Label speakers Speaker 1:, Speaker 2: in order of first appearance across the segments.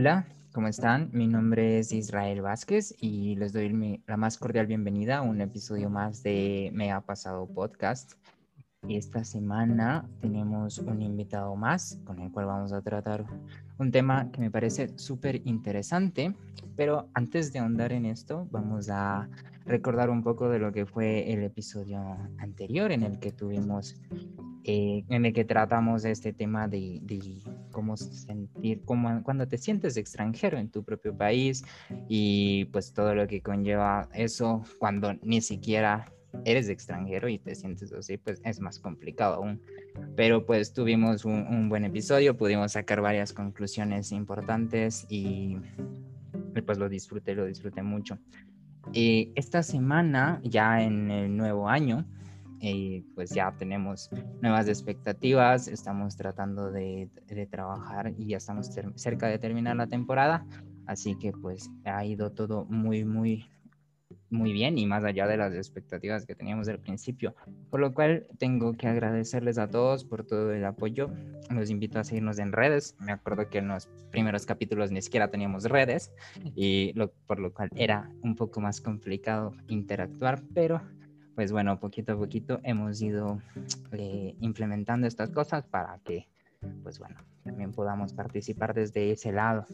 Speaker 1: Hola, ¿cómo están? Mi nombre es Israel Vázquez y les doy la más cordial bienvenida a un episodio más de Me ha pasado podcast. Esta semana tenemos un invitado más con el cual vamos a tratar un tema que me parece súper interesante, pero antes de ahondar en esto, vamos a recordar un poco de lo que fue el episodio anterior en el que tuvimos, eh, en el que tratamos este tema de, cómo sentir, cómo, cuando te sientes extranjero en tu propio país y pues todo lo que conlleva eso cuando ni siquiera eres extranjero y te sientes así, pues es más complicado aún. Pero pues tuvimos un, buen episodio, pudimos sacar varias conclusiones importantes y, pues lo disfruté, lo disfruté mucho. Y esta semana, ya en el nuevo año, eh, pues ya tenemos nuevas expectativas, estamos tratando de, de trabajar y ya estamos cerca de terminar la temporada, así que pues ha ido todo muy, muy, muy bien y más allá de las expectativas que teníamos al principio. Por lo cual tengo que agradecerles a todos por todo el apoyo. Los invito a seguirnos en redes. Me acuerdo que en los primeros capítulos ni siquiera teníamos redes y lo, por lo cual era un poco más complicado interactuar, pero pues bueno, poquito a poquito hemos ido eh, implementando estas cosas para que pues bueno, también podamos participar desde ese lado.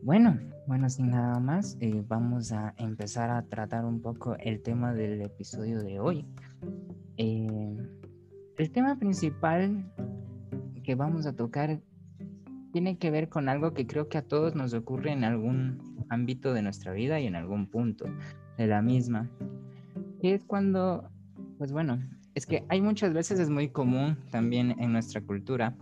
Speaker 1: Bueno, bueno, sin nada más, eh, vamos a empezar a tratar un poco el tema del episodio de hoy. Eh, el tema principal que vamos a tocar tiene que ver con algo que creo que a todos nos ocurre en algún ámbito de nuestra vida y en algún punto de la misma. Es cuando, pues bueno, es que hay muchas veces, es muy común también en nuestra cultura,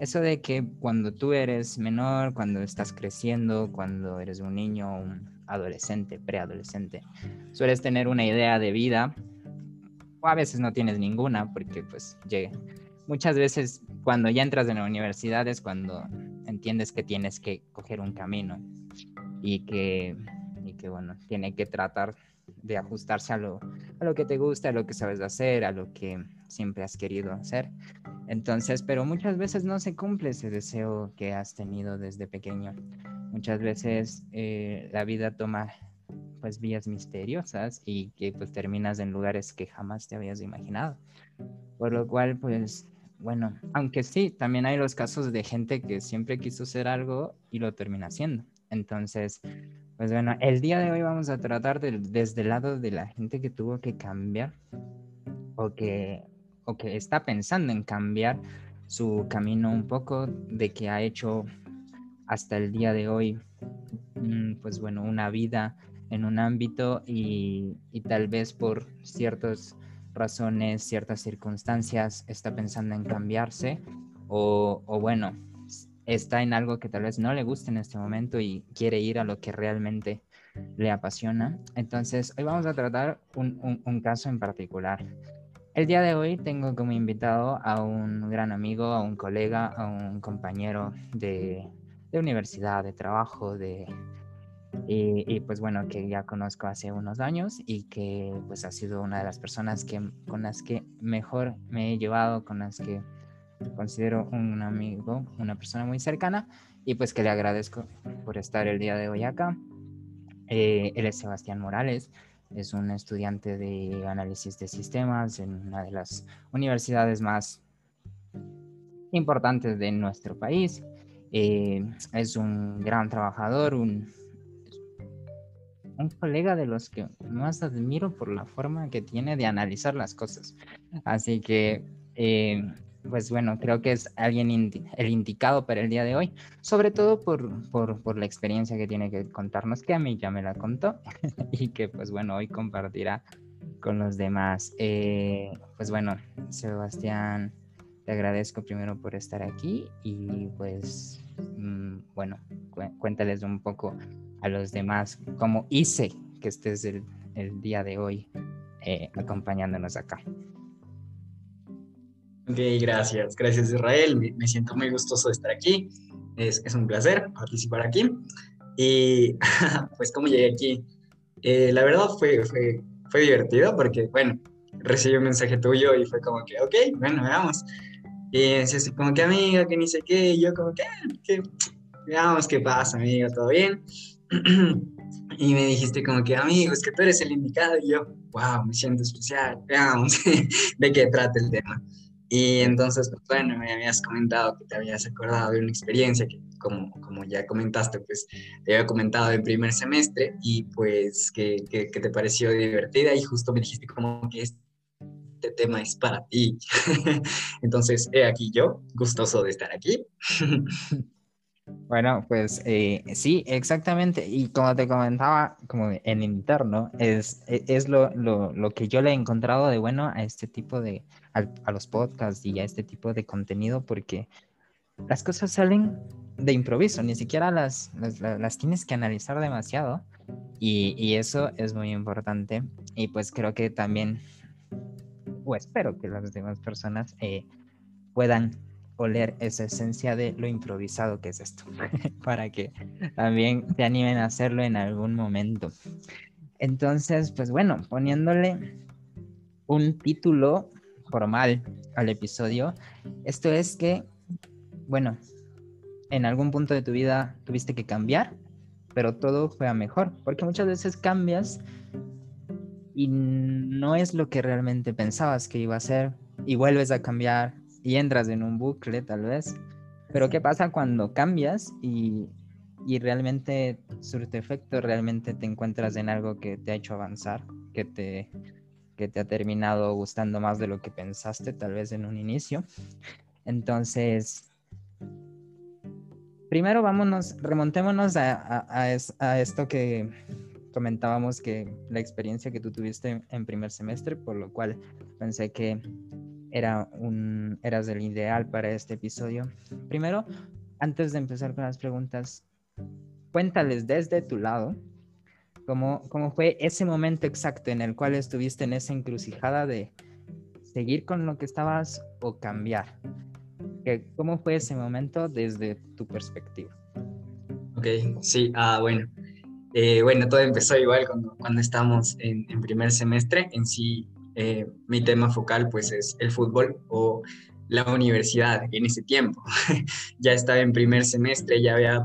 Speaker 1: eso de que cuando tú eres menor, cuando estás creciendo, cuando eres un niño, un adolescente, preadolescente, sueles tener una idea de vida o a veces no tienes ninguna porque pues llega. Muchas veces cuando ya entras en la universidad es cuando entiendes que tienes que coger un camino y que, y que bueno, tiene que tratar de ajustarse a lo, a lo que te gusta, a lo que sabes hacer, a lo que siempre has querido hacer. Entonces, pero muchas veces no se cumple ese deseo que has tenido desde pequeño. Muchas veces eh, la vida toma pues vías misteriosas y que pues terminas en lugares que jamás te habías imaginado. Por lo cual, pues, bueno, aunque sí, también hay los casos de gente que siempre quiso hacer algo y lo termina haciendo. Entonces, pues bueno, el día de hoy vamos a tratar desde el lado de la gente que tuvo que cambiar o que, o que está pensando en cambiar su camino un poco, de que ha hecho hasta el día de hoy, mm, pues bueno, una vida en un ámbito y, y tal vez por ciertas razones, ciertas circunstancias, está pensando en cambiarse o, o bueno, está en algo que tal vez no le guste en este momento y quiere ir a lo que realmente le apasiona. Entonces, hoy vamos a tratar un, caso en particular. El día de hoy tengo como invitado a un gran amigo, a un colega, a un compañero de, universidad, de trabajo, de, y, pues bueno, que ya conozco hace unos años y que pues ha sido una de las personas que, con las que mejor me he llevado, con las que considero un amigo, una persona muy cercana y pues que le agradezco por estar el día de hoy acá. Eh, él es Sebastián Morales, es un estudiante de análisis de sistemas en una de las universidades más importantes de nuestro país. Eh, es un gran trabajador, un, un colega de los que más admiro por la forma que tiene de analizar las cosas. Así que eh, pues bueno, creo que es alguien el indicado para el día de hoy, sobre todo por, por, la experiencia que tiene que contarnos, que a mí ya me la contó y que pues bueno, hoy compartirá con los demás. Eh, pues bueno, Sebastián, te agradezco primero por estar aquí y pues mm, bueno, cuéntales un poco a los demás cómo hice que estés el, el día de hoy eh, acompañándonos acá.
Speaker 2: Ok, gracias. Gracias Israel. Me, siento muy gustoso de estar aquí. Es, es un placer participar aquí. Y pues cómo llegué aquí. Eh, la verdad fue, fue, fue divertido porque, bueno, recibí un mensaje tuyo y fue como que, ok, bueno, veamos. Y decía así como que amiga, que ni sé qué, y yo como que, ah, que veamos qué pasa, amigo, ¿todo bien? y me dijiste como que, amigo, es que tú eres el indicado, y yo, wow, me siento especial, veamos de qué trata el tema. Y entonces, pues, bueno, me habías comentado que te habías acordado de una experiencia que, como, como ya comentaste, pues te había comentado en primer semestre y pues que, que, que te pareció divertida y justo me dijiste como que este tema es para ti. entonces, he aquí yo, gustoso de estar aquí.
Speaker 1: Bueno, pues eh, sí, exactamente. Y como te comentaba, como en interno, es, e, es lo, lo, lo, que yo le he encontrado de bueno a este tipo de, a, los podcasts y a este tipo de contenido, porque las cosas salen de improviso, ni siquiera las, las, las tienes que analizar demasiado. Y, y, eso es muy importante. Y pues creo que también, o espero que las demás personas eh, puedan oler esa esencia de lo improvisado que es esto, para que también te animen a hacerlo en algún momento. Entonces, pues bueno, poniéndole un título formal al episodio, esto es que, bueno, en algún punto de tu vida tuviste que cambiar, pero todo fue a mejor, porque muchas veces cambias y no es lo que realmente pensabas que iba a ser y vuelves a cambiar y entras en un bucle tal vez. Pero ¿qué pasa cuando cambias y, y realmente surte efecto, realmente te encuentras en algo que te ha hecho avanzar, que te, que te ha terminado gustando más de lo que pensaste tal vez en un inicio? Entonces, primero vámonos, remontémonos a, a, esto que comentábamos que la experiencia que tú tuviste en primer semestre, por lo cual pensé que era un, eras el ideal para este episodio. Primero, antes de empezar con las preguntas, cuéntales desde tu lado cómo, cómo fue ese momento exacto en el cual estuviste en esa encrucijada de seguir con lo que estabas o cambiar. ¿Cómo fue ese momento desde tu perspectiva?
Speaker 2: Ok, sí, ah, bueno. Eh, bueno, todo empezó igual cuando, cuando estábamos en, en primer semestre. En sí, eh, mi tema focal pues es el fútbol o la universidad en ese tiempo. ya estaba en primer semestre, ya había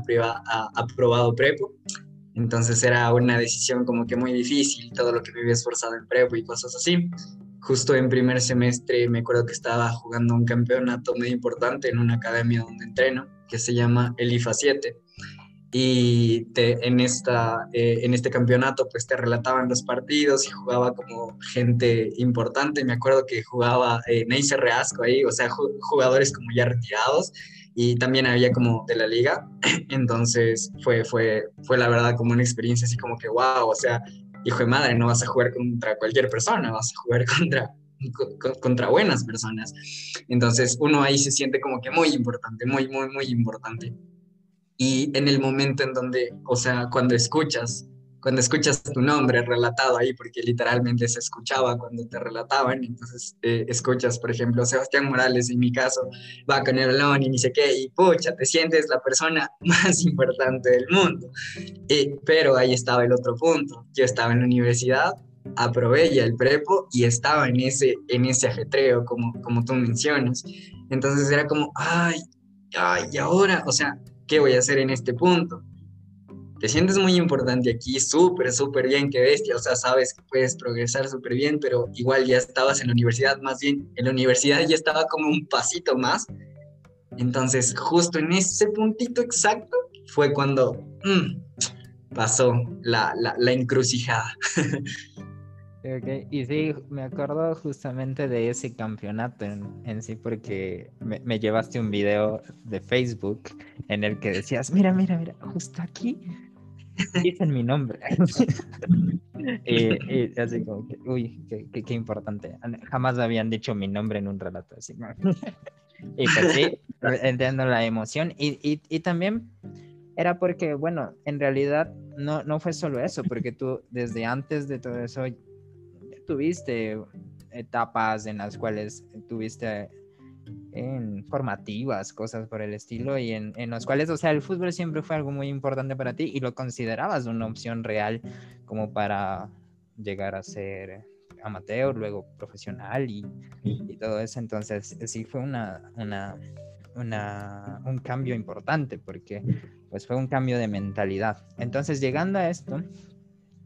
Speaker 2: aprobado prepo, entonces era una decisión como que muy difícil, todo lo que me había esforzado en prepo y cosas así. Justo en primer semestre me acuerdo que estaba jugando un campeonato muy importante en una academia donde entreno, que se llama el IFA 7 y en, esta, eh, en este campeonato pues te relataban los partidos y jugaba como gente importante. Me acuerdo que jugaba eh, Reasco ahí, o sea, jugadores como ya retirados y también había como de la liga. Entonces fue, fue, fue la verdad como una experiencia así como que wow, o sea, hijo de madre, no vas a jugar contra cualquier persona, vas a jugar contra contra buenas personas. Entonces uno ahí se siente como que muy importante, muy, muy, muy importante y en el momento en donde, o sea, cuando escuchas, cuando escuchas tu nombre relatado ahí, porque literalmente se escuchaba cuando te relataban, entonces eh, escuchas, por ejemplo, Sebastián Morales, en mi caso, va con el balón y ni sé qué, y pucha, te sientes la persona más importante del mundo. Eh, pero ahí estaba el otro punto, yo estaba en la universidad, aprobé ya el prepo y estaba en ese, en ese ajetreo, como, como tú mencionas. Entonces era como, ay, ay, y ahora, o sea, ¿qué voy a hacer en este punto? Te sientes muy importante aquí, súper, súper bien, qué bestia, o sea, sabes que puedes progresar súper bien, pero igual ya estabas en la universidad, más bien en la universidad ya estaba como un pasito más. Entonces, justo en ese puntito exacto fue cuando mm, pasó la, la, la encrucijada.
Speaker 1: Okay. Y sí, me acuerdo justamente de ese campeonato en, sí porque me, me, llevaste un video de Facebook en el que decías, mira, mira, mira, justo aquí dicen mi nombre. y, así como que, uy, qué, qué, importante. Jamás habían dicho mi nombre en un relato así. y pues sí, entiendo la emoción. Y, y, y también era porque, bueno, en realidad no, no fue solo eso, porque tú desde antes de todo eso tuviste etapas en las cuales tuviste en formativas, cosas por el estilo, y en, en los cuales, o sea, el fútbol siempre fue algo muy importante para ti y lo considerabas una opción real como para llegar a ser amateur, luego profesional y, y todo eso. Entonces, sí fue una, una, una, un cambio importante porque pues fue un cambio de mentalidad. Entonces, llegando a esto,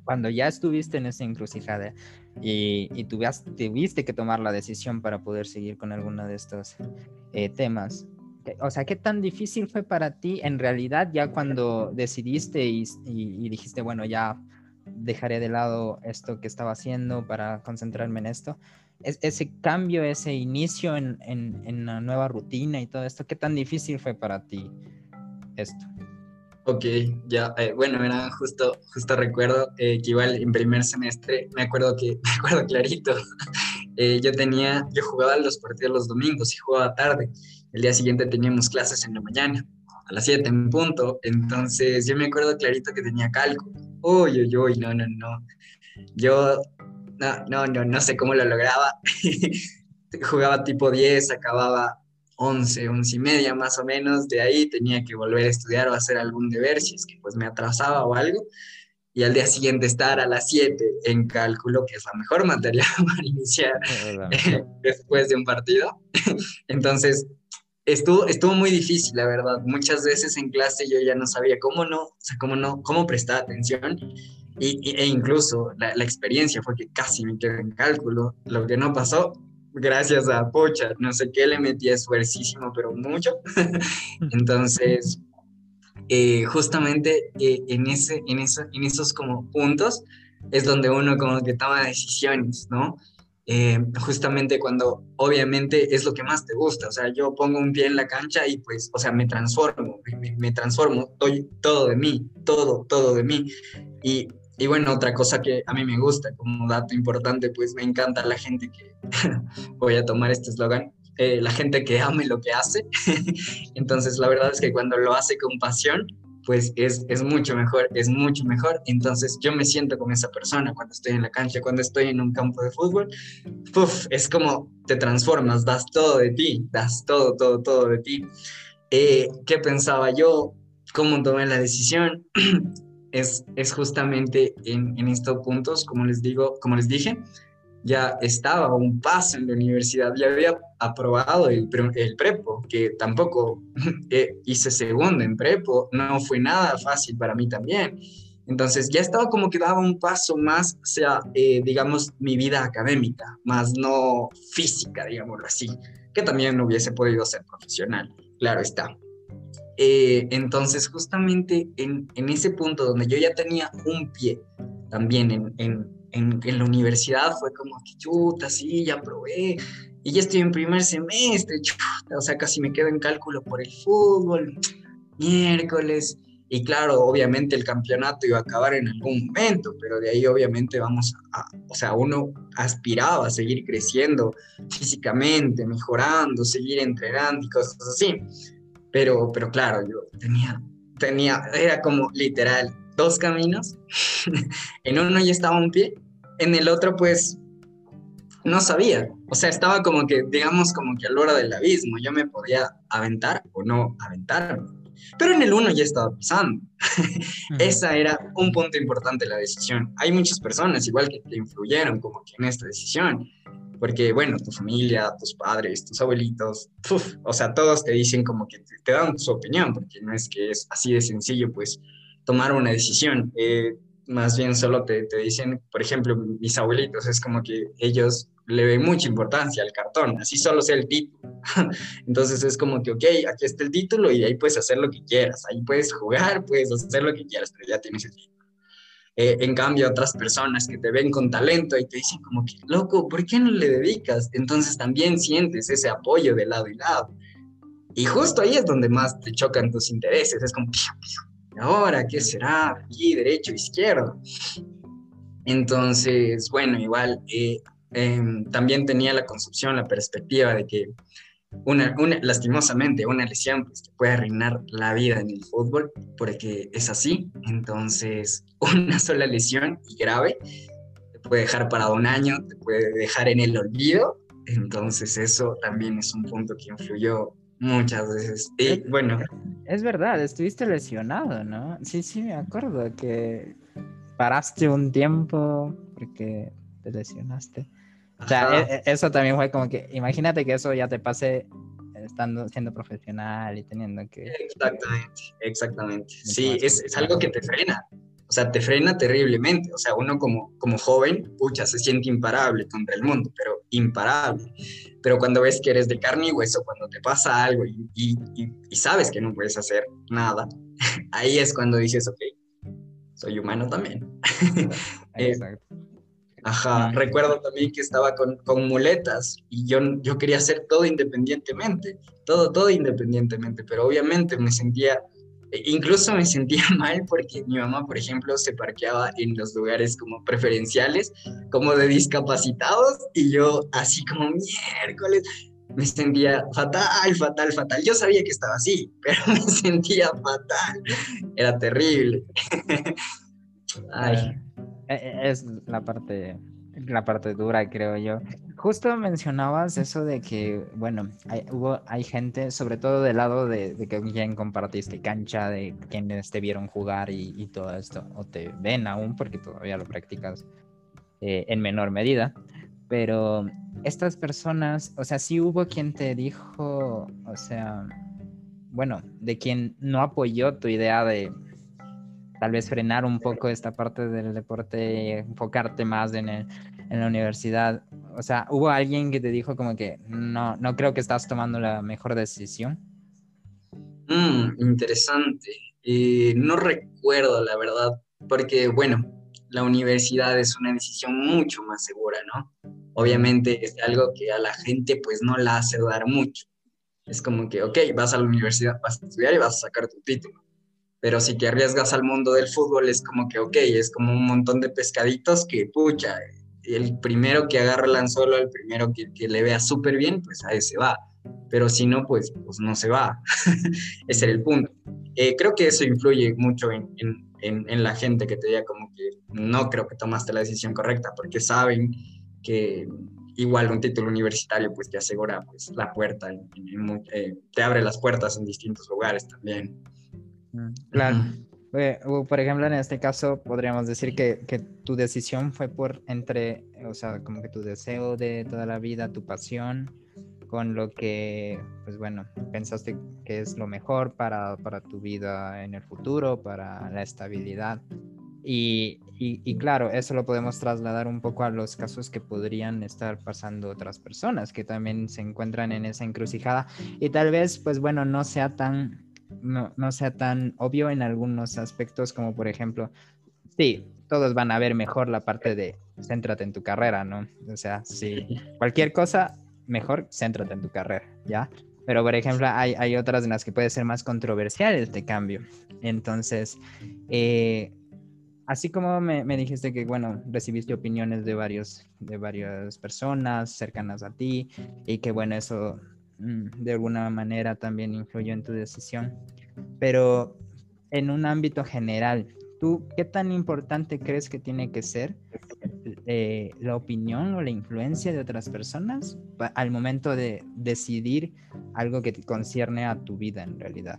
Speaker 1: cuando ya estuviste en esa encrucijada y, y tuviste, que tomar la decisión para poder seguir con alguno de estos eh, temas, o sea, ¿qué tan difícil fue para ti en realidad ya cuando decidiste y, y dijiste, bueno, ya dejaré de lado esto que estaba haciendo para concentrarme en esto? ese cambio, ese inicio en, en, en, una nueva rutina y todo esto, ¿qué tan difícil fue para ti esto?
Speaker 2: Ok, ya, eh, bueno, era justo, justo recuerdo eh, que igual en primer semestre, me acuerdo que, me acuerdo clarito, eh, yo tenía, yo jugaba los partidos los domingos y jugaba tarde, el día siguiente teníamos clases en la mañana, a las 7 en punto, entonces yo me acuerdo clarito que tenía cálculo, uy, uy, uy, no, no, no, yo no, no, no, no sé cómo lo lograba. Jugaba tipo 10, acababa 11, 11 y media más o menos. De ahí tenía que volver a estudiar o hacer algún deber si es que pues me atrasaba o algo. Y al día siguiente estar a las 7 en cálculo, que es la mejor materia para iniciar después de un partido. Entonces, estuvo, estuvo muy difícil, la verdad. Muchas veces en clase yo ya no sabía cómo no, o sea, cómo no, cómo prestar atención y, e incluso la, la, experiencia fue que casi me quedé en cálculo. Lo que no pasó, gracias a Pocha, no sé qué le metí esfuercísimo, pero mucho. Entonces, eh, justamente eh, en, ese, en, eso, en esos como puntos es donde uno como que toma decisiones, ¿no? Eh, justamente cuando obviamente es lo que más te gusta, o sea, yo pongo un pie en la cancha y pues, o sea, me transformo, me, me transformo, doy todo de mí, todo, todo de mí. Y y bueno, otra cosa que a mí me gusta como dato importante, pues me encanta la gente que, voy a tomar este eslogan, eh, la gente que ame lo que hace. Entonces, la verdad es que cuando lo hace con pasión, pues es, es mucho mejor, es mucho mejor. Entonces, yo me siento como esa persona cuando estoy en la cancha, cuando estoy en un campo de fútbol. Uf, es como te transformas, das todo de ti, das todo, todo, todo de ti. Eh, ¿Qué pensaba yo? ¿Cómo tomé la decisión? es, es justamente en, estos puntos, como les digo, como les dije, ya estaba un paso en la universidad, ya había aprobado el, el prepo, que tampoco eh, hice segundo en prepo, no fue nada fácil para mí también. Entonces ya estaba como que daba un paso más sea, eh, digamos, mi vida académica, más no física, digámoslo así, que también no hubiese podido ser profesional, claro está. Eh, entonces, justamente en, en, ese punto donde yo ya tenía un pie también en, en, en, la universidad, fue como que chuta, sí, ya probé, y ya estoy en primer semestre, chuta, o sea, casi me quedo en cálculo por el fútbol, miércoles, y claro, obviamente el campeonato iba a acabar en algún momento, pero de ahí obviamente vamos a, o sea, uno aspiraba a seguir creciendo físicamente, mejorando, seguir entrenando y cosas así. Pero, pero claro, yo tenía, tenía, era como literal dos caminos. en uno ya estaba un pie, en el otro pues no sabía. O sea, estaba como que, digamos, como que a la hora del abismo. Yo me podía aventar o no aventarme. Pero en el uno ya estaba pisando. Esa era un punto importante de la decisión. Hay muchas personas igual que te influyeron como que en esta decisión porque bueno, tu familia, tus padres, tus abuelitos, o sea, todos te dicen como que te, dan su opinión, porque no es que es así de sencillo, pues, tomar una decisión. Eh, más bien solo te, te, dicen, por ejemplo, mis abuelitos, es como que ellos le ven mucha importancia al cartón, así solo sea el título. Entonces es como que, ok, aquí está el título y ahí puedes hacer lo que quieras, ahí puedes jugar, puedes hacer lo que quieras, pero ya tienes el título. Eh, en cambio, otras personas que te ven con talento y te dicen como que, loco, ¿por qué no le dedicas? Entonces también sientes ese apoyo de lado y lado. Y justo ahí es donde más te chocan tus intereses. Es como, ahora qué será? Aquí, derecho, izquierdo. Entonces, bueno, igual eh, em, también tenía la concepción, la perspectiva de que una, lastimosamente, una lesión pues, te puede arruinar la vida en el fútbol, porque es así. Entonces, una sola lesión y grave te puede dejar parado un año, te puede dejar en el olvido. Entonces, eso también es un punto que influyó muchas veces. Y bueno.
Speaker 1: Es verdad, estuviste lesionado, ¿no? Sí, sí, me acuerdo que paraste un tiempo porque te lesionaste. O sea, e, e, eso también fue como que, imagínate que eso ya te pase estando siendo profesional y teniendo que...
Speaker 2: Exactamente, exactamente. Sí, es, es algo que te frena. O sea, te frena terriblemente. O sea, uno como, como joven, pucha, se siente imparable contra el mundo, pero imparable. Pero cuando ves que eres de carne y hueso, cuando te pasa algo y, y, y sabes que no puedes hacer nada, ahí es cuando dices, ok, soy humano también. Exacto. Ajá, recuerdo también que estaba con, con, muletas y yo, yo quería hacer todo independientemente, todo, todo independientemente, pero obviamente me sentía, e incluso me sentía mal porque mi mamá, por ejemplo, se parqueaba en los lugares como preferenciales, como de discapacitados, y yo así como miércoles, me sentía fatal, fatal, fatal. Yo sabía que estaba así, pero me sentía fatal, era terrible.
Speaker 1: Ay. E, e, es la parte, la parte dura, creo yo. Justo mencionabas eso de que, bueno, hay, hubo, hay gente, sobre todo del lado de, de que quien compartiste cancha, de quienes te vieron jugar y, todo esto, o te ven aún porque todavía lo practicas eh, en menor medida. Pero estas personas, o sea, sí hubo quien te dijo, o sea, bueno, de quien no apoyó tu idea de tal vez frenar un poco esta parte del deporte, enfocarte más en, en la universidad. O sea, ¿hubo alguien que te dijo como que no, no creo que estás tomando la mejor decisión?
Speaker 2: Mm, interesante. Eh, no recuerdo, la verdad, porque bueno, la universidad es una decisión mucho más segura, ¿no? Obviamente es algo que a la gente pues no la hace dudar mucho. Es como que, ok, vas a la universidad, vas a estudiar y vas a sacar tu título pero si te arriesgas al mundo del fútbol es como que, ok, es como un montón de pescaditos que, pucha, el primero que agarra el anzuelo, el primero que, le vea súper bien, pues a ese va. Pero si no, pues, pues no se va. ese era el punto. Eh, creo que eso influye mucho en, en, en, la gente que te diga como que no creo que tomaste la decisión correcta, porque saben que igual un título universitario pues te asegura pues la puerta, eh, te abre las puertas en distintos lugares también.
Speaker 1: Claro. Eh, por ejemplo, en este caso podríamos decir que, que, tu decisión fue por entre, o sea, como que tu deseo de toda la vida, tu pasión, con lo que, pues bueno, pensaste que es lo mejor para, para tu vida en el futuro, para la estabilidad. Y, y, y, claro, eso lo podemos trasladar un poco a los casos que podrían estar pasando otras personas que también se encuentran en esa encrucijada y tal vez, pues bueno, no sea tan no, no sea tan obvio en algunos aspectos como por ejemplo, sí, todos van a ver mejor la parte de céntrate en tu carrera, ¿no? O sea, si cualquier cosa, mejor céntrate en tu carrera, ¿ya? Pero, por ejemplo, hay, hay otras en las que puede ser más controversial este cambio. Entonces, eh, así como me, me, dijiste que, bueno, recibiste opiniones de, varios, de varias personas cercanas a ti y que, bueno, eso de alguna manera también influyó en tu decisión. Pero en un ámbito general, ¿tú qué tan importante crees que tiene que ser eh, la opinión o la influencia de otras personas al momento de decidir algo que te concierne a tu vida en realidad?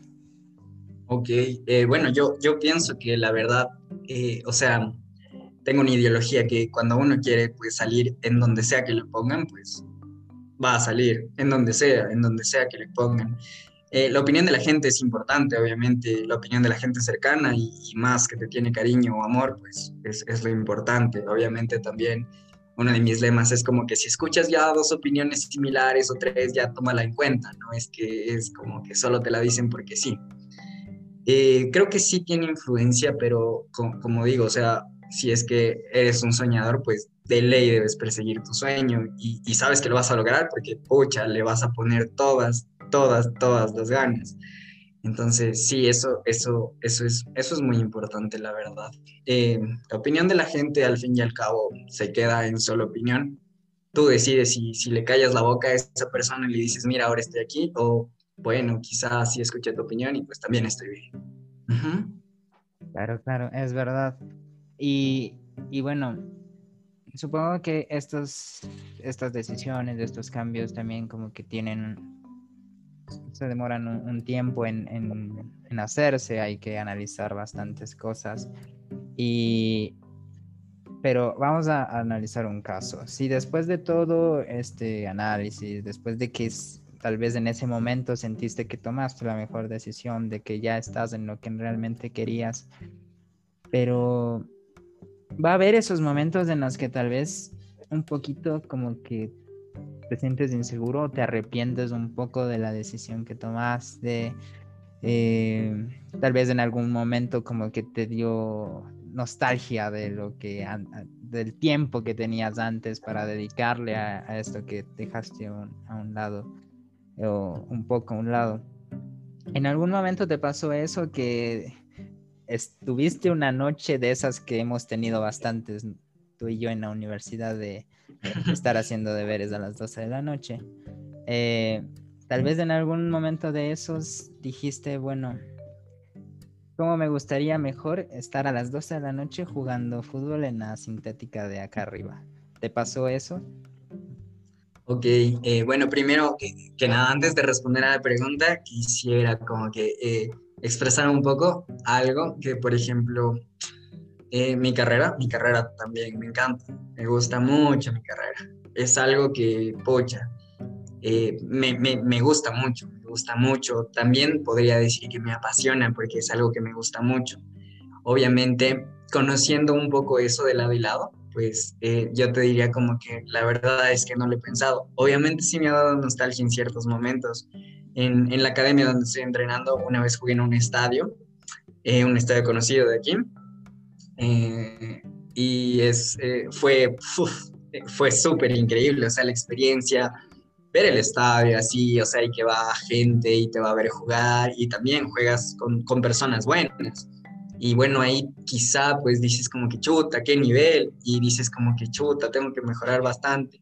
Speaker 2: Ok, eh, bueno, yo, yo pienso que la verdad, eh, o sea, tengo una ideología que cuando uno quiere pues, salir en donde sea que lo pongan, pues va a salir, en donde sea, en donde sea que le pongan. Eh, la opinión de la gente es importante, obviamente, la opinión de la gente cercana y, más que te tiene cariño o amor, pues es, es, lo importante. Obviamente también uno de mis lemas es como que si escuchas ya dos opiniones similares o tres, ya tómala en cuenta, no es que es como que solo te la dicen porque sí. Eh, creo que sí tiene influencia, pero como digo, o sea, si es que eres un soñador, pues de ley debes perseguir tu sueño y, sabes que lo vas a lograr porque, pucha, le vas a poner todas, todas, todas las ganas. Entonces, sí, eso, eso, eso, es, eso es muy importante, la verdad. Eh, la opinión de la gente, al fin y al cabo, se queda en solo opinión. Tú decides si, si le callas la boca a esa persona y le dices, mira, ahora estoy aquí, o bueno, quizás sí escuché tu opinión y pues también estoy bien.
Speaker 1: Claro, claro, es verdad. Y, y bueno, supongo que estos, estas decisiones, estos cambios también como que tienen, se demoran un, tiempo en, en, en, hacerse, hay que analizar bastantes cosas. Y, pero vamos a, analizar un caso. Si después de todo este análisis, después de que tal vez en ese momento sentiste que tomaste la mejor decisión, de que ya estás en lo que realmente querías, pero va a haber esos momentos en los que tal vez un poquito como que te sientes inseguro o te arrepientes un poco de la decisión que tomaste. Eh, tal vez en algún momento como que te dio nostalgia de lo que del tiempo que tenías antes para dedicarle a, esto que dejaste a un lado o un poco a un lado. ¿En algún momento te pasó eso que estuviste una noche de esas que hemos tenido bastantes, tú y yo en la universidad, de estar haciendo deberes a las 12 de la noche. Eh, tal vez en algún momento de esos dijiste, bueno, ¿cómo me gustaría mejor estar a las 12 de la noche jugando fútbol en la sintética de acá arriba? ¿Te pasó eso?
Speaker 2: Ok, eh, bueno, primero que, nada, antes de responder a la pregunta, quisiera como que eh, expresar un poco algo que, por ejemplo, eh, mi carrera, mi carrera también me encanta, me gusta mucho mi carrera. Es algo que, pocha, eh, me, me, me, gusta mucho, me gusta mucho. También podría decir que me apasiona porque es algo que me gusta mucho. Obviamente, conociendo un poco eso de lado y lado, pues eh, yo te diría como que la verdad es que no lo he pensado. Obviamente sí me ha dado nostalgia en ciertos momentos. En, en la academia donde estoy entrenando, una vez jugué en un estadio, un estadio conocido de aquí, eh, y es, eh, fue, fue súper increíble, o sea, la experiencia, ver el estadio así, o sea, y que va gente y te va a ver jugar y también juegas con, con personas buenas. Y bueno, ahí quizá pues dices como que chuta, qué nivel, y dices como que chuta, tengo que mejorar bastante,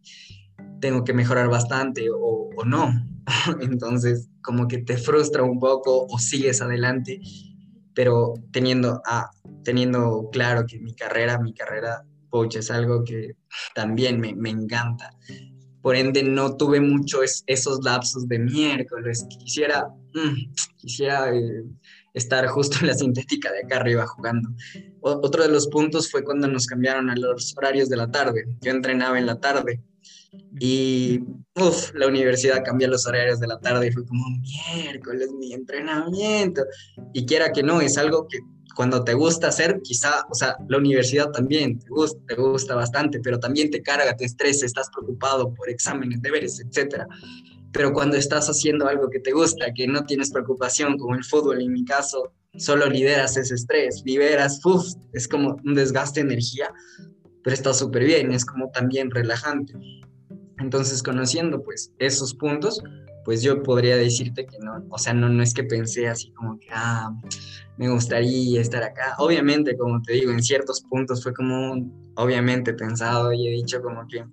Speaker 2: tengo que mejorar bastante o, o no. Entonces como que te frustra un poco o sigues adelante pero teniendo, ah, teniendo claro que mi carrera, mi carrera, coach es algo que también me, me encanta. Por ende, no tuve muchos esos lapsos de miércoles. Quisiera, mm, quisiera eh, estar justo en la sintética de acá arriba jugando. otro de los puntos fue cuando nos cambiaron a los horarios de la tarde. Yo entrenaba en la tarde y uf, la universidad cambió los horarios de la tarde y fue como miércoles, mi entrenamiento. Y quiera que no, es algo que cuando te gusta hacer, quizá, o sea, la universidad también te gusta, te gusta bastante, pero también te carga, te estresa, estás preocupado por exámenes, deberes, etc. Pero cuando estás haciendo algo que te gusta, que no tienes preocupación, como el fútbol en mi caso, solo lideras ese estrés, liberas, uf, es como un desgaste de energía, pero está súper bien, es como también relajante. Entonces, conociendo pues esos puntos, pues yo podría decirte que no, o sea, no, no es que pensé así como que, ah, me gustaría estar acá. Obviamente, como te digo, en ciertos puntos fue como, obviamente pensado y he dicho como que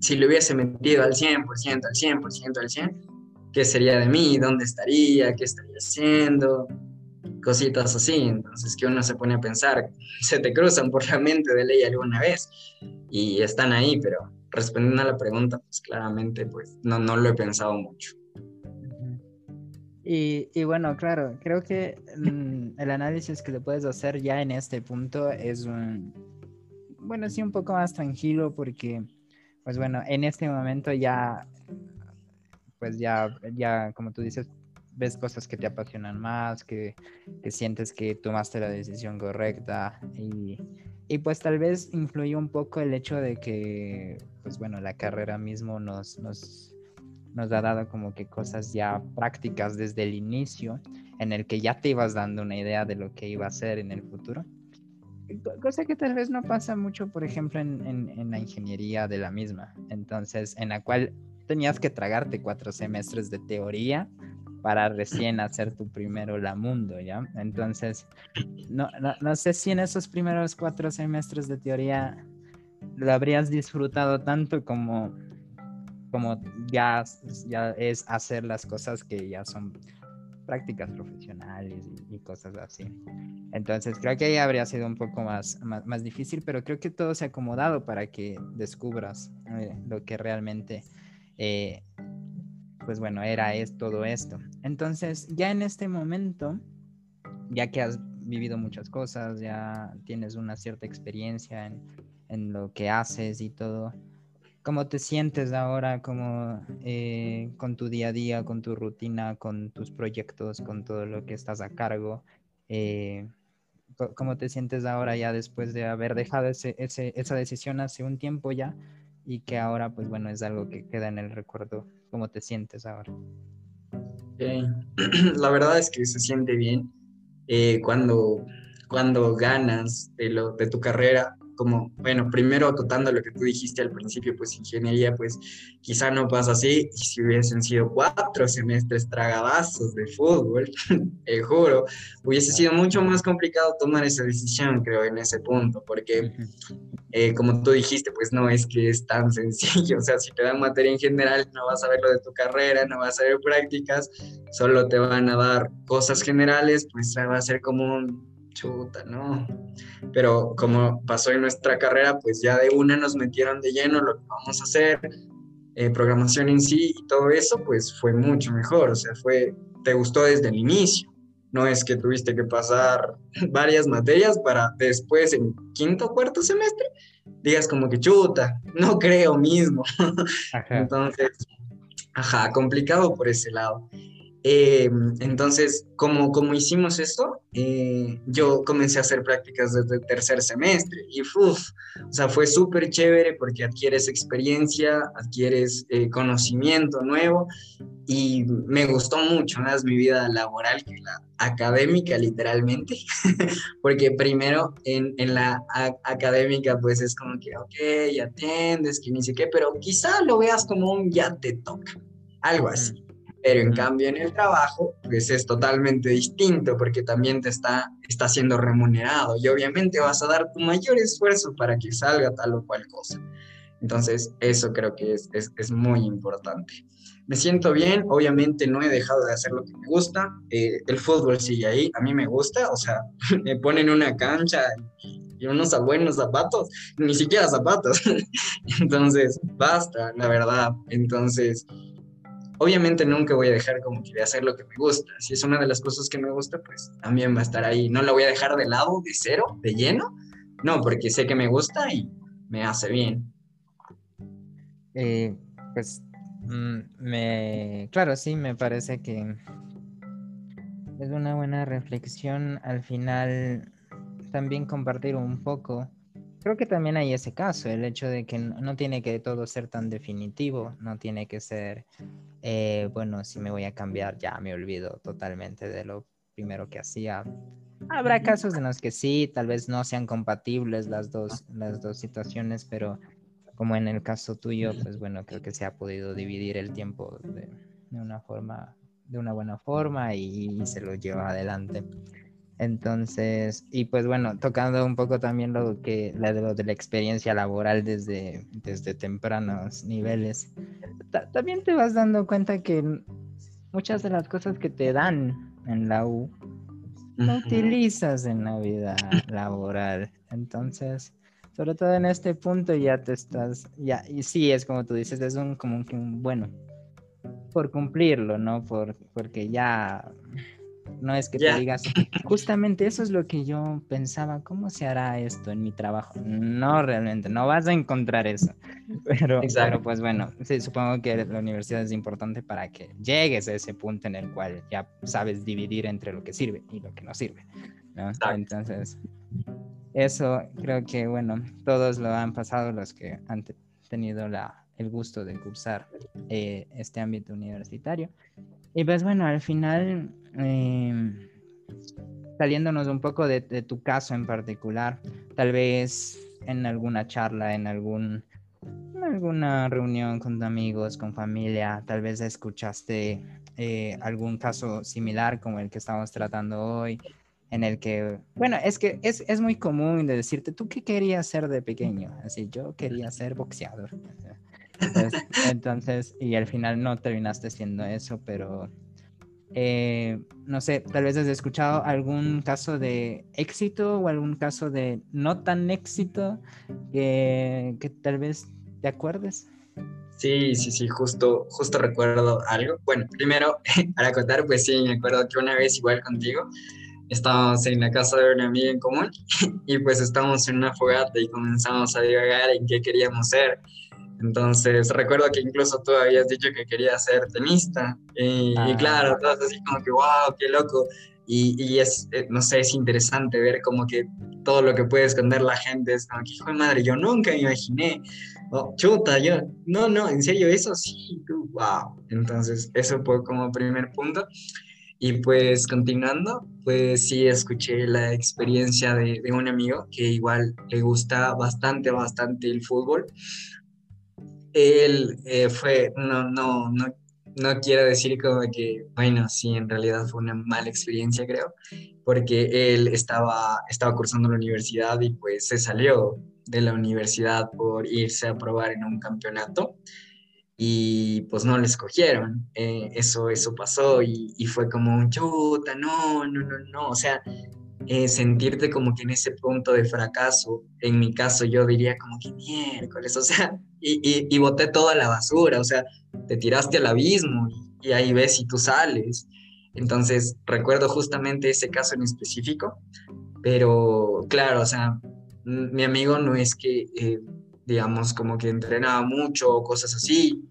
Speaker 2: si lo hubiese metido al 100%, al 100%, al 100%, ¿qué sería de mí? ¿Dónde estaría? ¿Qué estaría haciendo? Cositas así. Entonces, que uno se pone a pensar, se te cruzan por la mente de ley alguna vez y están ahí, pero respondiendo a la pregunta, pues claramente, pues no, no lo he pensado mucho.
Speaker 1: Y, y bueno, claro, creo que mm, el análisis que le puedes hacer ya en este punto es un, bueno, sí, un poco más tranquilo porque, pues bueno, en este momento ya, pues ya, ya, como tú dices, ves cosas que te apasionan más, que, que sientes que tomaste la decisión correcta y, y pues tal vez influyó un poco el hecho de que, pues bueno, la carrera mismo nos, nos, nos ha dado como que cosas ya prácticas desde el inicio, en el que ya te ibas dando una idea de lo que iba a ser en el futuro. Cosa que tal vez no pasa mucho, por ejemplo, en, en, en la ingeniería de la misma. Entonces, en la cual tenías que tragarte cuatro semestres de teoría para recién hacer tu primero la mundo, ¿ya? Entonces, no, no, sé si en esos primeros cuatro semestres de teoría lo habrías disfrutado tanto como, como ya, ya es hacer las cosas que ya son prácticas profesionales y, cosas así. Entonces, creo que ahí habría sido un poco más, más, difícil, pero creo que todo se ha acomodado para que descubras eh, lo que realmente... Eh, pues bueno, era es todo esto. Entonces, ya en este momento, ya que has vivido muchas cosas, ya tienes una cierta experiencia en, lo que haces y todo, ¿Cómo te sientes ahora como, eh, con tu día a día, con tu rutina, con tus proyectos, con todo lo que estás a cargo? Eh, ¿Cómo te sientes ahora ya después de haber dejado esa decisión hace un tiempo ya y que ahora, pues bueno, es algo que queda en el recuerdo? ¿Cómo te sientes ahora?
Speaker 2: La verdad es que se siente bien eh, cuando, cuando ganas de, lo, de tu carrera como, bueno, primero acotando lo que tú dijiste al principio, pues ingeniería, pues quizá no pasa así, y si hubiesen sido cuatro semestres tragadazos de fútbol, te juro, hubiese sido mucho más complicado tomar esa decisión, creo, en ese punto, porque eh, como tú dijiste, pues no es que es tan sencillo, o sea, si te dan materia en general, no vas a ver lo de tu carrera, no vas a ver prácticas, solo te van a dar cosas generales, pues va a ser como un chuta, ¿no? Pero como pasó en nuestra carrera, pues ya de una nos metieron de lleno lo que vamos a hacer, eh, programación en sí y todo eso, pues fue mucho mejor, o sea, fue, te gustó desde el inicio. No es que tuviste que pasar varias materias para después en quinto o cuarto semestre digas como que chuta, no creo mismo. Entonces, ajá, complicado por ese lado. Eh, entonces, como, como hicimos esto, eh, yo comencé a hacer prácticas desde el tercer semestre y uf, o sea, fue súper chévere porque adquieres experiencia, adquieres eh, conocimiento nuevo y me gustó mucho más mi vida laboral que la académica, literalmente, porque primero en, en la académica pues es como que, ok, ya atiendes, que ni sé qué, pero quizá lo veas como un ya te toca, algo así. Pero en cambio en el trabajo, pues es totalmente distinto porque también te está, está siendo remunerado y obviamente vas a dar tu mayor esfuerzo para que salga tal o cual cosa. Entonces, eso creo que es, es, es muy importante. Me siento bien, obviamente no he dejado de hacer lo que me gusta, eh, el fútbol sigue ahí, a mí me gusta, o sea, me ponen una cancha y unos buenos zapatos, ni siquiera zapatos, entonces basta, la verdad, entonces obviamente nunca voy a dejar como que de hacer lo que me gusta. Si es una de las cosas que me gusta, pues también va a estar ahí. No la voy a dejar de lado, de cero, de lleno. No, porque sé que me gusta y me hace bien.
Speaker 1: Eh, pues, mm, me, claro, sí, me parece que es una buena reflexión. Al final, también compartir un poco creo que también hay ese caso, el hecho de que no tiene que todo ser tan definitivo, no tiene que ser, eh, bueno, si me voy a cambiar ya me olvido totalmente de lo primero que hacía. Habrá casos en los que sí, tal vez no sean compatibles las dos, las dos situaciones, pero como en el caso tuyo, pues bueno, creo que se ha podido dividir el tiempo de, de una forma, de una buena forma y, y se lo lleva adelante. Entonces, y pues bueno, tocando un poco también lo que la de, lo de la experiencia laboral desde, desde tempranos niveles, también te vas dando cuenta que muchas de las cosas que te dan en la U no utilizas en la vida laboral. Entonces, sobre todo en este punto ya te estás, ya, y sí, es como tú dices, es un como un bueno por cumplirlo, ¿no? Por, porque ya no es que te digas, justamente eso es lo que yo pensaba, ¿cómo se hará esto en mi trabajo? No, realmente, no vas a encontrar eso. Pero, pero pues bueno, sí, supongo que la universidad es importante para que llegues a ese punto en el cual ya sabes dividir entre lo que sirve y lo que no sirve. Entonces, eso creo que, bueno, todos lo han pasado los que han tenido la, el gusto de cursar eh, este ámbito universitario. Y pues bueno, al final, em, saliéndonos un poco de, tu caso en particular, tal vez en alguna charla, en algún alguna reunión con amigos, con familia, tal vez escuchaste eh, algún caso similar como el que estamos tratando hoy, en el que, bueno, es que es, es muy común de decirte, ¿tú qué querías ser de pequeño? Así, yo quería ser boxeador. Entonces, y al final no terminaste siendo eso, pero eh, no sé, tal vez has escuchado algún caso de éxito o algún caso de no tan éxito que, que tal vez te acuerdes.
Speaker 2: Sí, sí, sí, justo, justo recuerdo algo. Bueno, primero, para contar, pues sí, me acuerdo que una vez igual contigo, estábamos en la casa de una amiga en común y pues estábamos en una fogata y comenzamos a divagar en qué queríamos ser Entonces, recuerdo que incluso tú habías dicho que querías ser tenista. Y,
Speaker 1: Ah.
Speaker 2: claro, todos así como que, wow, qué loco. Y, y es, eh, no sé, es interesante ver como que todo lo que puede esconder la gente es como que, hijo de madre, yo nunca me imaginé. Oh, chuta, yo, no, no, en serio, eso sí, tú, wow. Entonces, eso fue como primer punto. Y pues continuando, pues sí escuché la experiencia de, de un amigo que igual le gusta bastante, bastante el fútbol. Él eh, fue, no, no, no, no quiero decir como que, bueno, sí, en realidad fue una mala experiencia, creo, porque él estaba, estaba cursando la universidad y pues se salió de la universidad por irse a probar en un campeonato y pues no le escogieron. Eh, eso, eso pasó y, y, fue como un chuta, no, no, no, no, o sea, eh, sentirte como que en ese punto de fracaso, en mi caso yo diría como que miércoles, o sea, y, y, y boté toda la basura, o sea, te tiraste al abismo y, ahí ves si tú sales. Entonces, recuerdo justamente ese caso en específico, pero claro, o sea, mi amigo no es que, eh, digamos, como que entrenaba mucho o cosas así,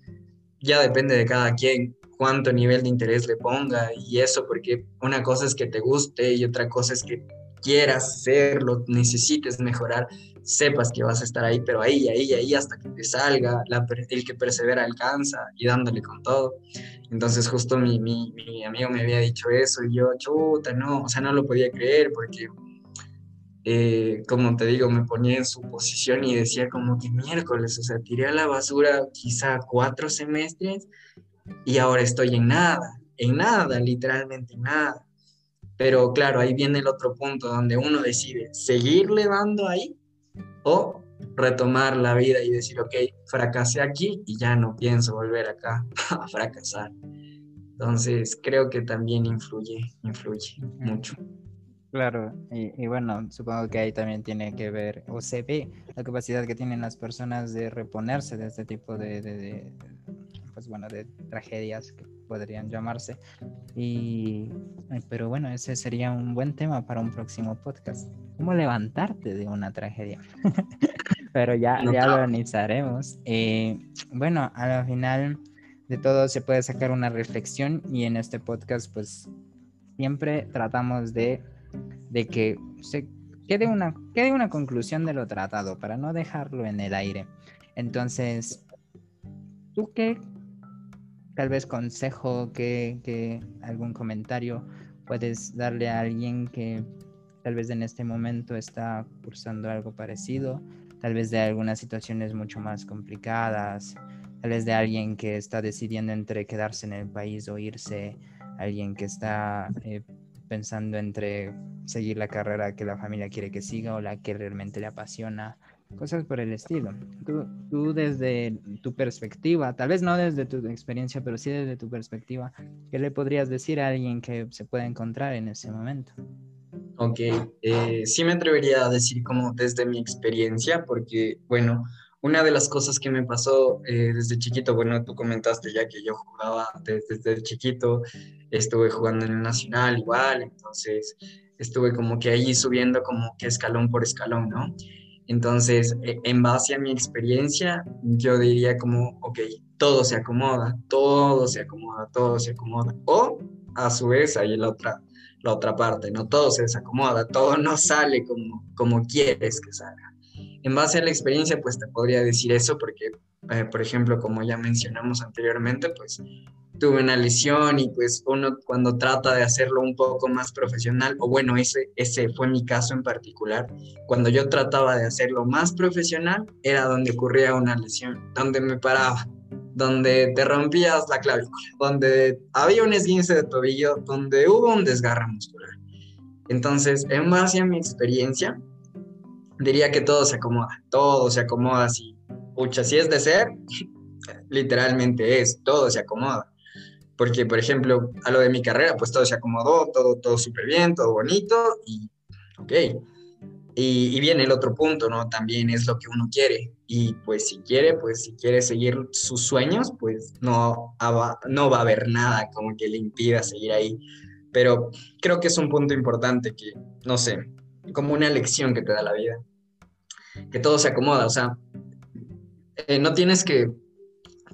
Speaker 2: ya depende de cada quien cuánto nivel de interés le ponga y eso, porque una cosa es que te guste y otra cosa es que quieras hacerlo, necesites mejorar, sepas que vas a estar ahí, pero ahí, ahí, ahí, hasta que te salga, la, el que persevera alcanza y dándole con todo. Entonces justo mi, mi, mi, amigo me había dicho eso y yo, chuta, no, o sea, no lo podía creer porque, eh, como te digo, me ponía en su posición y decía como que miércoles, o sea, tiré a la basura quizá cuatro semestres y ahora estoy en nada, en nada, literalmente en nada. Pero claro, ahí viene el otro punto donde uno decide seguirle dando ahí o retomar la vida y decir, ok, fracasé aquí y ya no pienso volver acá a fracasar. Entonces, creo que también influye, influye mucho.
Speaker 1: Claro, y, bueno, supongo que ahí también tiene que ver, o se ve la capacidad que tienen las personas de reponerse de este tipo de pues bueno, de tragedias que podrían llamarse. Y, pero bueno, ese sería un buen tema para un próximo podcast. ¿Cómo levantarte de una tragedia? pero ya, ya lo analizaremos. Eh, bueno, al final de todo se puede sacar una reflexión y en este podcast pues siempre tratamos de, de que se quede una, quede una conclusión de lo tratado para no dejarlo en el aire. Entonces, ¿tú qué tal vez consejo, que, que, algún comentario puedes darle a alguien que tal vez en este momento está cursando algo parecido, tal vez de algunas situaciones mucho más complicadas, tal vez de alguien que está decidiendo entre quedarse en el país o irse, alguien que está eh, pensando entre seguir la carrera que la familia quiere que siga o la que realmente le apasiona cosas por el estilo. Tú, tú, desde tu perspectiva, tal vez no desde tu experiencia, pero sí desde tu perspectiva, ¿qué le podrías decir a alguien que se puede encontrar en ese momento?
Speaker 2: Ok, eh, sí me atrevería a decir como desde mi experiencia, porque bueno, una de las cosas que me pasó eh, desde chiquito, bueno, tú comentaste ya que yo jugaba desde, desde chiquito, estuve jugando en el Nacional igual, entonces estuve como que ahí subiendo como que escalón por escalón, ¿no? Entonces, en base a mi experiencia, yo diría como, ok, todo se acomoda, todo se acomoda, todo se acomoda. O, a su vez, hay la otra, la otra parte, no todo se desacomoda, todo no sale como, como quieres que salga. En base a la experiencia, pues te podría decir eso porque, eh, por ejemplo, como ya mencionamos anteriormente, pues tuve una lesión y pues uno cuando trata de hacerlo un poco más profesional, o bueno, ese, ese fue mi caso en particular, cuando yo trataba de hacerlo más profesional, era donde ocurría una lesión, donde me paraba, donde te rompías la clavícula, donde había un esguince de tobillo, donde hubo un desgarre muscular. Entonces, en base a mi experiencia, diría que todo se acomoda, todo se acomoda así. Pucha, si es de ser, literalmente es, todo se acomoda porque, por ejemplo, a lo de mi carrera, pues todo se acomodó, todo, todo súper bien, todo bonito, y ok. Y, y, viene el otro punto, ¿no? También es lo que uno quiere. Y pues si quiere, pues si quiere seguir sus sueños, pues no, no va a haber nada como que le impida seguir ahí. Pero creo que es un punto importante que, no sé, como una lección que te da la vida. Que todo se acomoda, o sea, eh, no tienes que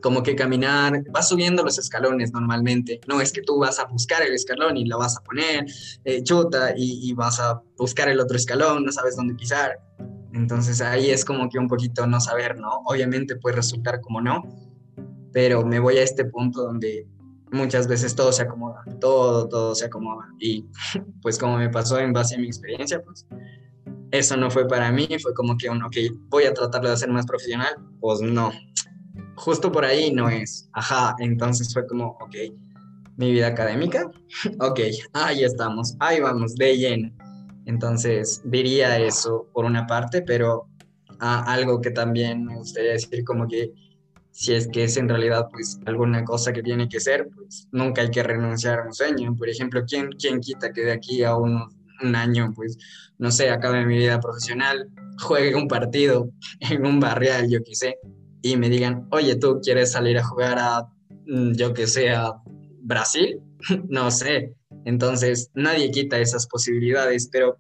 Speaker 2: como que caminar, vas subiendo los escalones normalmente, no es que tú vas a buscar el escalón y lo vas a poner, eh, chuta, y, vas a buscar el otro escalón, no sabes dónde pisar. Entonces ahí es como que un poquito no saber, ¿no? Obviamente puede resultar como no, pero me voy a este punto donde muchas veces todo se acomoda, todo, todo se acomoda. Y pues como me pasó en base a mi experiencia, pues eso no fue para mí, fue como que, ok, voy a tratarlo de hacer más profesional, pues no, justo por ahí no es, ajá, entonces fue como, ok, mi vida académica, ok, ahí estamos, ahí vamos, de lleno. Entonces diría eso por una parte, pero ah, algo que también me gustaría decir como que si es que es en realidad pues alguna cosa que tiene que ser, pues nunca hay que renunciar a un sueño. Por ejemplo, ¿quién, quién quita que de aquí a un, año, pues, no sé, acabe mi vida profesional, juegue un partido en un barrial, yo qué sé, y me digan, oye, ¿tú quieres salir a jugar a, mm, yo que sé, Brasil? no sé. Entonces, nadie quita esas posibilidades, pero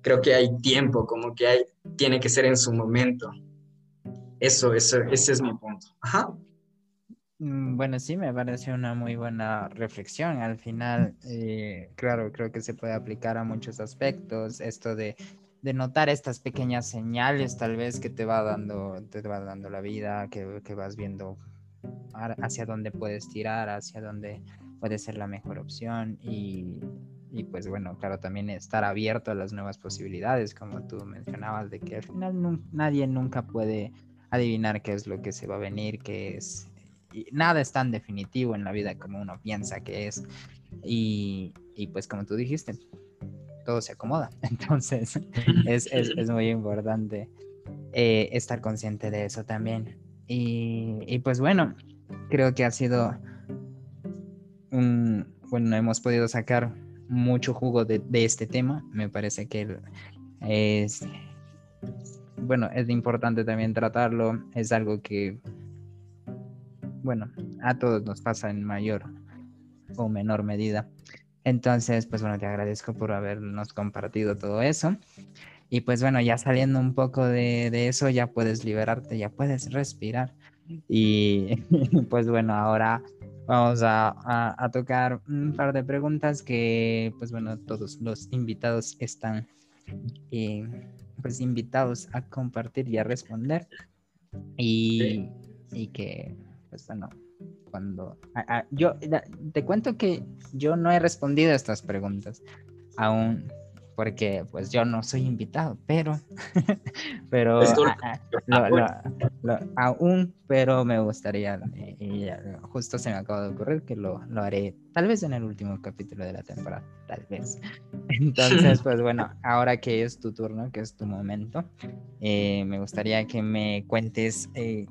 Speaker 2: creo que hay tiempo, como que hay, tiene que ser en su momento. Eso, eso, ese es mi punto. Ajá.
Speaker 1: Mm, bueno, sí, me parece una muy buena reflexión. Al final, eh, claro, creo que se puede aplicar a muchos aspectos. Esto de, de, notar estas pequeñas señales, tal vez que te va dando, te va dando la vida, que, que vas viendo hacia dónde puedes tirar, hacia dónde puede ser la mejor opción y, y pues bueno, claro, también estar abierto a las nuevas posibilidades, como tú mencionabas, de que al final nadie nunca puede adivinar qué es lo que se va a venir, qué es... Y nada es tan definitivo en la vida como uno piensa que es. Y, y pues como tú dijiste, todo se acomoda. Entonces es, es, es muy importante eh, estar consciente de eso también. Y, y, pues bueno, creo que ha sido un... Bueno, hemos podido sacar mucho jugo de, de este tema. Me parece que es bueno, es importante también tratarlo, es algo que, bueno, a todos nos pasa en mayor o menor medida. Entonces, pues bueno, te agradezco por habernos compartido todo eso. Y pues bueno, ya saliendo un poco de, eso, ya puedes liberarte, ya puedes respirar. Y pues bueno, ahora vamos a, a, tocar un par de preguntas que pues bueno, todos los invitados están eh, pues invitados a compartir y a responder. Y, y que, pues bueno, cuando... yo te cuento que yo no he respondido a estas preguntas aún porque pues yo no soy invitado, pero, pero aún, pero me gustaría, y, justo se me acaba de ocurrir que lo, lo, haré tal vez en el último capítulo de la temporada, tal vez. Entonces, pues bueno, ahora que es tu turno, que es tu momento, eh, me gustaría que me cuentes... Eh,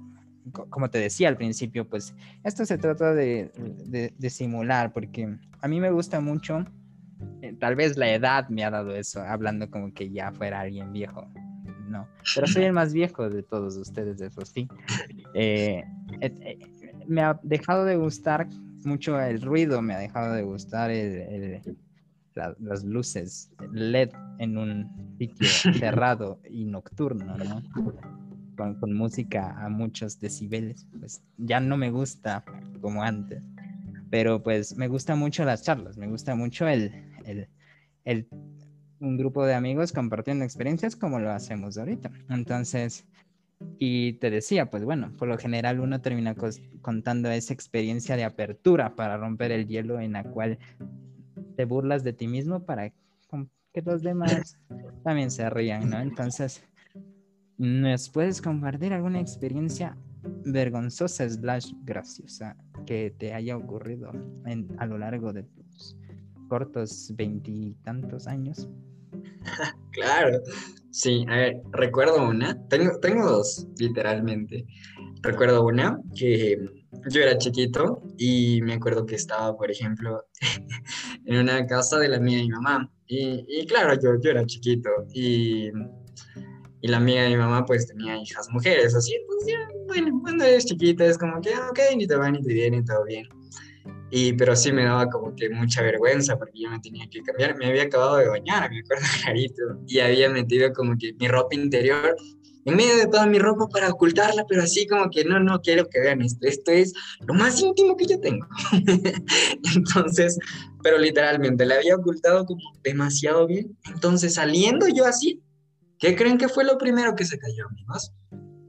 Speaker 1: como te decía al principio, pues esto se trata de, de, de simular, porque a mí me gusta mucho eh, tal vez la edad me ha dado eso, hablando como que ya fuera alguien viejo. No, pero soy el más viejo de todos ustedes, eso sí. Eh, eh, me ha dejado de gustar mucho el ruido, me ha dejado de gustar el, las luces LED en un sitio cerrado y nocturno, ¿no? Con, con, música a muchos decibeles, pues ya no me gusta como antes. Pero pues me gusta mucho las charlas, me gusta mucho el, el, un grupo de amigos compartiendo experiencias como lo hacemos ahorita. Entonces, y te decía, pues bueno, por lo general uno termina contando esa experiencia de apertura para romper el hielo en la cual te burlas de ti mismo para que los demás también se rían, ¿no? Entonces, ¿nos puedes compartir alguna experiencia vergonzosa slash graciosa que te haya ocurrido en, a lo largo de tus cortos veintitantos años.
Speaker 2: claro, sí, a ver, recuerdo una, tengo, tengo dos, literalmente. Recuerdo una que yo era chiquito y me acuerdo que estaba, por ejemplo, en una casa de la mía y mamá. Y, y claro, yo, yo era chiquito y, y, la amiga de mi mamá pues tenía hijas mujeres, así, pues ya, bueno, cuando eres chiquita es como que, ah, ok, ni te va ni te viene, todo bien. Y, pero sí me daba como que mucha vergüenza porque yo me tenía que cambiar. Me había acabado de bañar, me acuerdo clarito. Y había metido como que mi ropa interior en medio de toda mi ropa para ocultarla, pero así como que no, no quiero que vean esto, esto es lo más íntimo que yo tengo. Entonces, pero literalmente la había ocultado como demasiado bien. Entonces, saliendo yo así, ¿qué creen que fue lo primero que se cayó, amigos?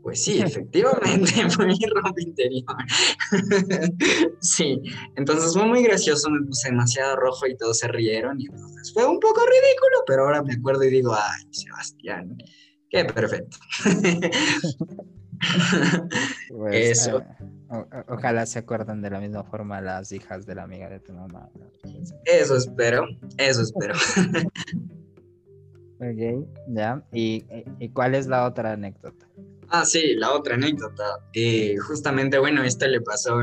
Speaker 2: Pues sí, efectivamente, fue mi ropa interior. sí, entonces fue muy gracioso, me puse demasiado rojo y todos se rieron y entonces fue un poco ridículo, pero ahora me acuerdo y digo, ay, Sebastián, qué perfecto.
Speaker 1: Pues, Eso. Eh, ojalá se acuerden de la misma forma las hijas de la amiga de tu mamá.
Speaker 2: Eso espero, eso espero.
Speaker 1: Ok, ya. ¿Y, ¿Y cuál es la otra anécdota?
Speaker 2: Ah, sí, la otra anécdota. Eh, justamente, bueno, esto le pasó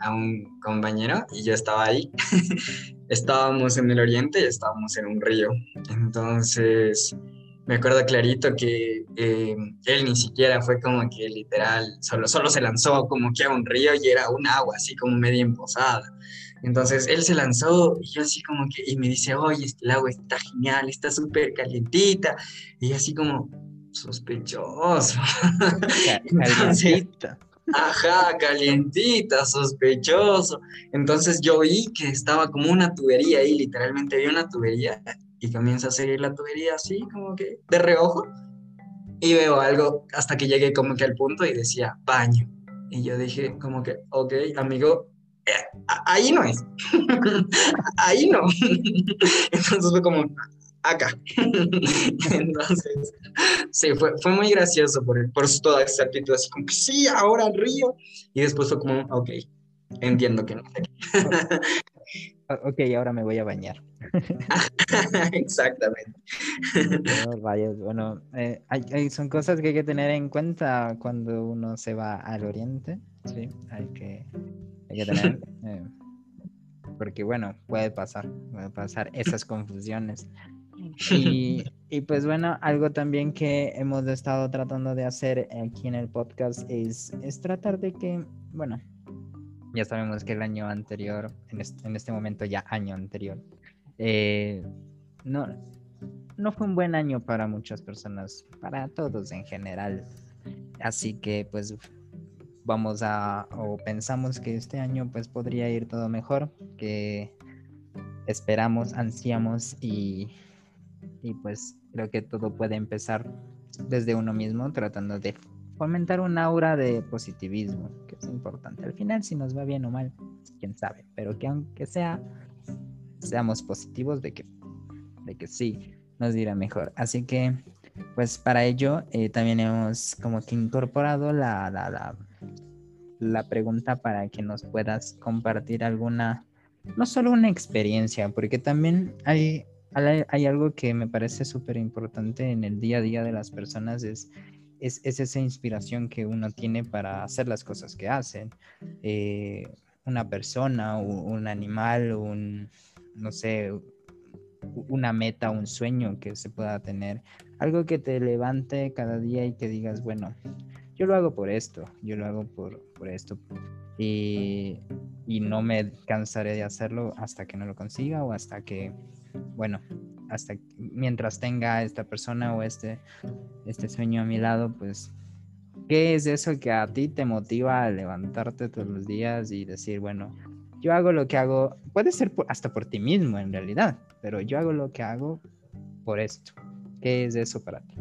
Speaker 2: a un compañero y yo estaba ahí. estábamos en el oriente y estábamos en un río. Entonces, me acuerdo clarito que eh, él ni siquiera fue como que literal, solo, solo se lanzó como que a un río y era un agua así como media emposada. Entonces él se lanzó y yo así como que, y me dice, oye, este, el agua está genial, está súper calientita. Y así como, sospechoso. Ajá, calientita, sospechoso. Entonces yo vi que estaba como una tubería ahí, literalmente vi una tubería y comienza a seguir la tubería así, como que de reojo. Y veo algo hasta que llegué como que al punto y decía baño. Y yo dije como que, ok, amigo, ahí no es. ahí no. Entonces fue como, acá. Entonces, sí, fue, fue muy gracioso por, por toda esa actitud, así como sí, ahora río. Y después fue como, ok, entiendo que no.
Speaker 1: ok, ahora me voy a bañar.
Speaker 2: Exactamente.
Speaker 1: vaya, bueno, eh, hay, son cosas que hay que tener en cuenta cuando uno se va al oriente, sí, hay que, eh, porque bueno, puede pasar, puede pasar esas confusiones. Y, y, pues bueno, algo también que hemos estado tratando de hacer aquí en el podcast es, es tratar de que, bueno, ya sabemos que el año anterior, en este, en este momento ya año anterior, eh, no, no fue un buen año para muchas personas, para todos en general. Así que pues vamos a, o pensamos que este año pues podría ir todo mejor, que esperamos, ansiamos y y pues creo que todo puede empezar desde uno mismo tratando de fomentar un aura de positivismo, que es importante. Al final, si nos va bien o mal, quién sabe, pero que aunque sea, seamos positivos de que, de que sí, nos dirá mejor. Así que, pues para ello, eh, también hemos como que incorporado la, la, la, la pregunta para que nos puedas compartir alguna, no solo una experiencia, porque también hay hay algo que me parece súper importante en el día a día de las personas, es, es, esa inspiración que uno tiene para hacer las cosas que hacen. Eh, una persona, un, animal, un, no sé, una meta, un sueño que se pueda tener. Algo que te levante cada día y que digas, bueno, yo lo hago por esto, yo lo hago por, esto. Y, y no me cansaré de hacerlo hasta que no lo consiga o hasta que bueno, hasta mientras tenga esta persona o este, este sueño a mi lado, pues, ¿qué es eso que a ti te motiva a levantarte todos los días y decir, bueno, yo hago lo que hago, puede ser hasta por ti mismo en realidad, pero yo hago lo que hago por esto. ¿Qué es eso para ti?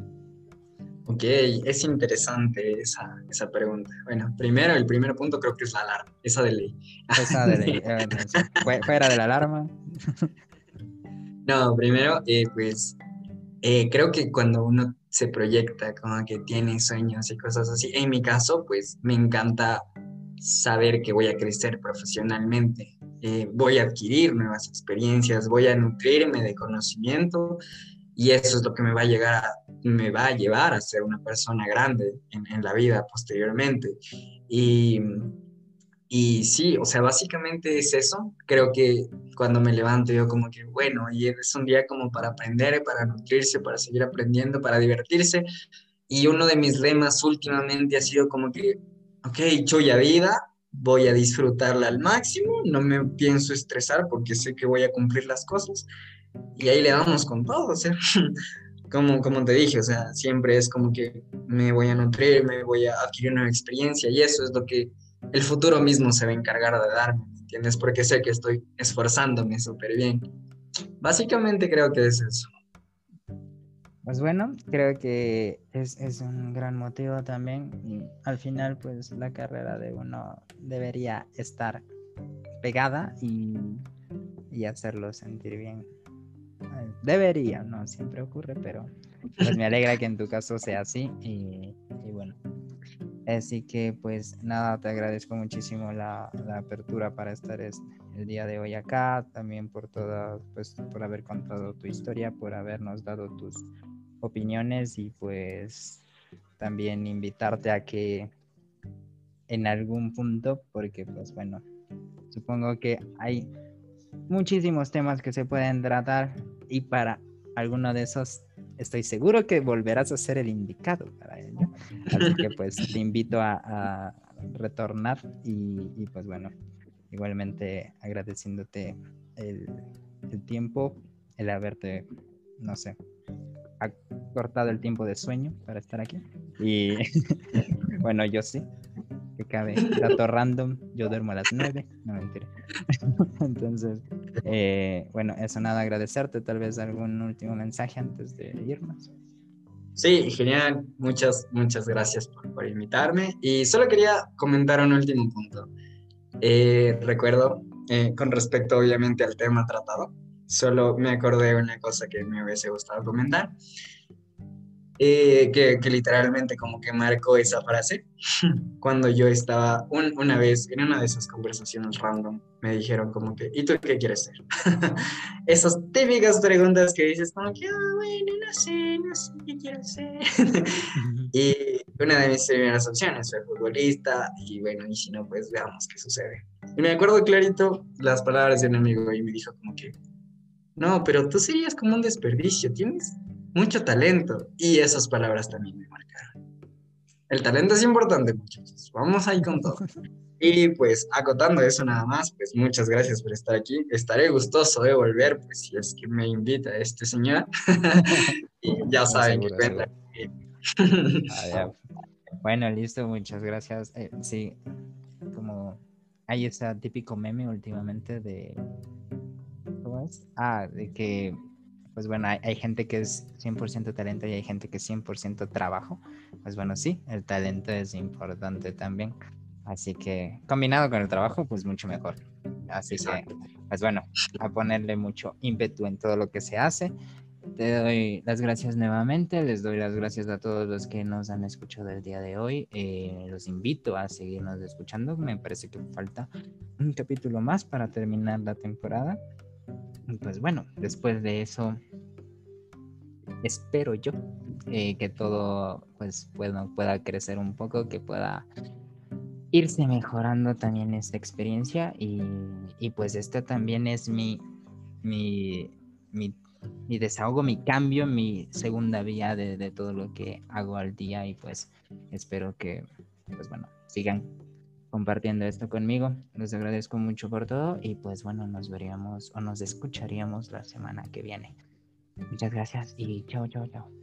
Speaker 2: Ok, es interesante esa, esa pregunta. Bueno, primero, el primer punto creo que es la alarma, esa de ley.
Speaker 1: Esa de ley, eh, fuera de la alarma.
Speaker 2: No, primero, eh, pues eh, creo que cuando uno se proyecta, como que tiene sueños y cosas así, en mi caso, pues me encanta saber que voy a crecer profesionalmente, eh, voy a adquirir nuevas experiencias, voy a nutrirme de conocimiento y eso es lo que me va a llegar me va a llevar a ser una persona grande en, la vida posteriormente. Y y sí, o sea, básicamente es eso. Creo que cuando me levanto yo como que, bueno, y es un día como para aprender, para nutrirse, para seguir aprendiendo, para divertirse. Y uno de mis lemas últimamente ha sido como que, ok, chuya vida, voy a disfrutarla al máximo, no me pienso estresar porque sé que voy a cumplir las cosas. Y ahí le damos con todo, o sea, como, como te dije, o sea, siempre es como que me voy a nutrir, me voy a adquirir una experiencia y eso es lo que el futuro mismo se va a encargar de darme, ¿entiendes? Porque sé que estoy esforzándome súper bien. Básicamente creo que es eso.
Speaker 1: Pues bueno, creo que es, es, un gran motivo también. Al final, pues la carrera de uno debería estar pegada y, y hacerlo sentir bien. Debería, no siempre ocurre, pero pues me alegra que en tu caso sea así y, bueno. Así que pues nada, te agradezco muchísimo la, apertura para estar el día de hoy acá, también por toda, pues por haber contado tu historia, por habernos dado tus opiniones y pues también invitarte a que en algún punto, porque pues bueno, supongo que hay muchísimos temas que se pueden tratar y para alguno de esos estoy seguro que volverás a ser el indicado para ello. Así que pues te invito a, retornar y, pues bueno, igualmente agradeciéndote el, el tiempo, el haberte, no sé, cortado el tiempo de sueño para estar aquí. Y bueno, yo sí, que cabe. Dato random, yo duermo a las nueve, no mentira. Entonces, eh, bueno, eso nada, agradecerte. Tal vez algún último mensaje antes de irnos.
Speaker 2: Sí, genial. Muchas, muchas gracias por, por invitarme. Y solo quería comentar un último punto. Eh, recuerdo, eh, con respecto obviamente al tema tratado, solo me acordé de una cosa que me hubiese gustado comentar, eh, que, que, literalmente como que marcó esa frase. Cuando yo estaba una vez en una de esas conversaciones random, me dijeron como que, ¿y tú qué quieres ser? Esas típicas preguntas que dices como que, oh, bueno, no sé, no sé qué quiero ser. y una de mis primeras opciones fue futbolista y bueno, y si no, pues veamos qué sucede. Y me acuerdo clarito las palabras de un amigo y me dijo como que, no, pero tú serías como un desperdicio, tienes mucho talento. Y esas palabras también me marcaron. El talento es importante, muchachos. Vamos ahí con todo. Y pues acotando eso nada más, pues muchas gracias por estar aquí. Estaré gustoso de volver, pues si es que me invita este señor. y ya saben que cuenta.
Speaker 1: Ah, bueno, listo, muchas gracias. Eh, sí, como hay ese típico meme últimamente de Ah, de que, pues bueno, hay, gente que es 100% talento y hay gente que es 100% trabajo. Pues bueno, sí, el talento es importante también. Así que combinado con el trabajo, pues mucho mejor. Así que, pues bueno, a ponerle mucho ímpetu en todo lo que se hace. Te doy las gracias nuevamente, les doy las gracias a todos los que nos han escuchado el día de hoy. Eh, los invito a seguirnos escuchando. Me parece que falta un capítulo más para terminar la temporada pues bueno, después de eso, espero yo eh, que todo pues pueda, pueda crecer un poco, que pueda irse mejorando también esta experiencia y, pues esto también es mi, mi, mi, desahogo, mi cambio, mi segunda vía de, de todo lo que hago al día y pues espero que pues bueno, sigan compartiendo esto conmigo. Les agradezco mucho por todo y pues bueno, nos veríamos o nos escucharíamos la semana que viene. Muchas gracias y chao, chao, chao.